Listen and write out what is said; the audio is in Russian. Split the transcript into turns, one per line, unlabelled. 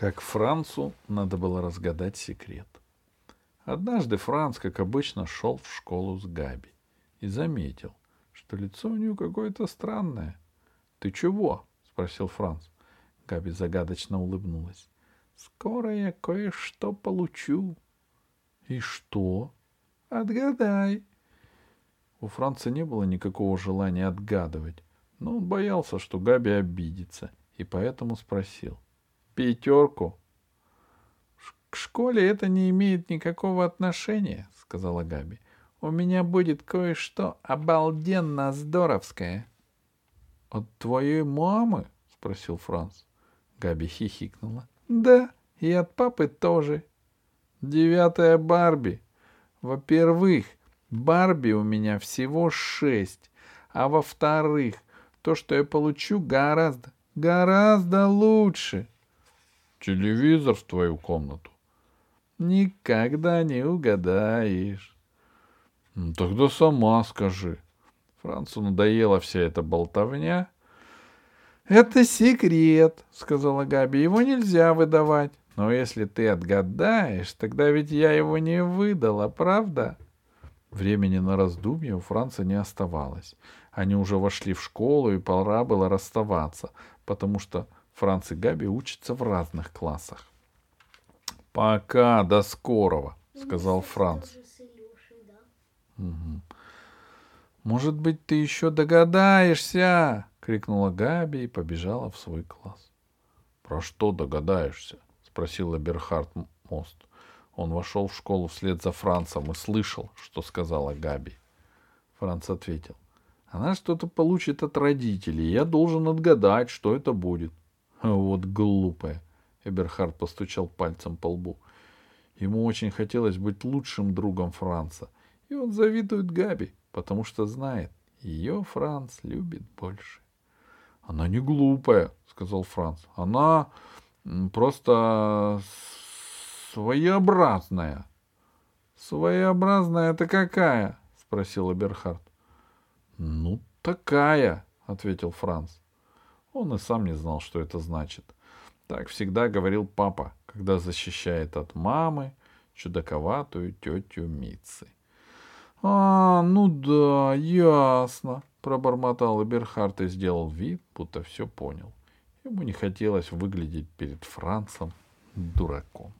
как Францу надо было разгадать секрет. Однажды Франц, как обычно, шел в школу с Габи и заметил, что лицо у нее какое-то странное. — Ты чего? — спросил Франц. Габи загадочно улыбнулась. — Скоро я кое-что получу. — И что? — Отгадай. У Франца не было никакого желания отгадывать, но он боялся, что Габи обидится, и поэтому спросил. «Пятерку?» «К школе это не имеет никакого отношения», — сказала Габи. «У меня будет кое-что обалденно здоровское». «От твоей мамы?» — спросил Франц. Габи хихикнула. «Да, и от папы тоже». «Девятая Барби. Во-первых, Барби у меня всего шесть, а во-вторых, то, что я получу, гораздо, гораздо лучше. Телевизор в твою комнату. Никогда не угадаешь. Ну, тогда сама скажи. Францу надоела вся эта болтовня. Это секрет, сказала Габи. Его нельзя выдавать. Но если ты отгадаешь, тогда ведь я его не выдала, правда? — Времени на раздумье у Франца не оставалось. Они уже вошли в школу, и пора было расставаться, потому что Франц и Габи учатся в разных классах. «Пока, до скорого», — сказал Франц. Угу. «Может быть, ты еще догадаешься?» — крикнула Габи и побежала в свой класс. «Про что догадаешься?» — спросил Берхард Мост. Он вошел в школу вслед за Францем и слышал, что сказала Габи. Франц ответил. Она что-то получит от родителей, и я должен отгадать, что это будет. Вот глупая. Эберхард постучал пальцем по лбу. Ему очень хотелось быть лучшим другом Франца. И он завидует Габи, потому что знает, ее Франц любит больше. Она не глупая, сказал Франц. Она просто Своеобразная. Своеобразная это какая? спросил Эберхард. Ну, такая, ответил Франц. Он и сам не знал, что это значит. Так всегда говорил папа, когда защищает от мамы чудаковатую тетю Митцы. — А, ну да, ясно, — пробормотал Эберхард и сделал вид, будто все понял. Ему не хотелось выглядеть перед Францем дураком.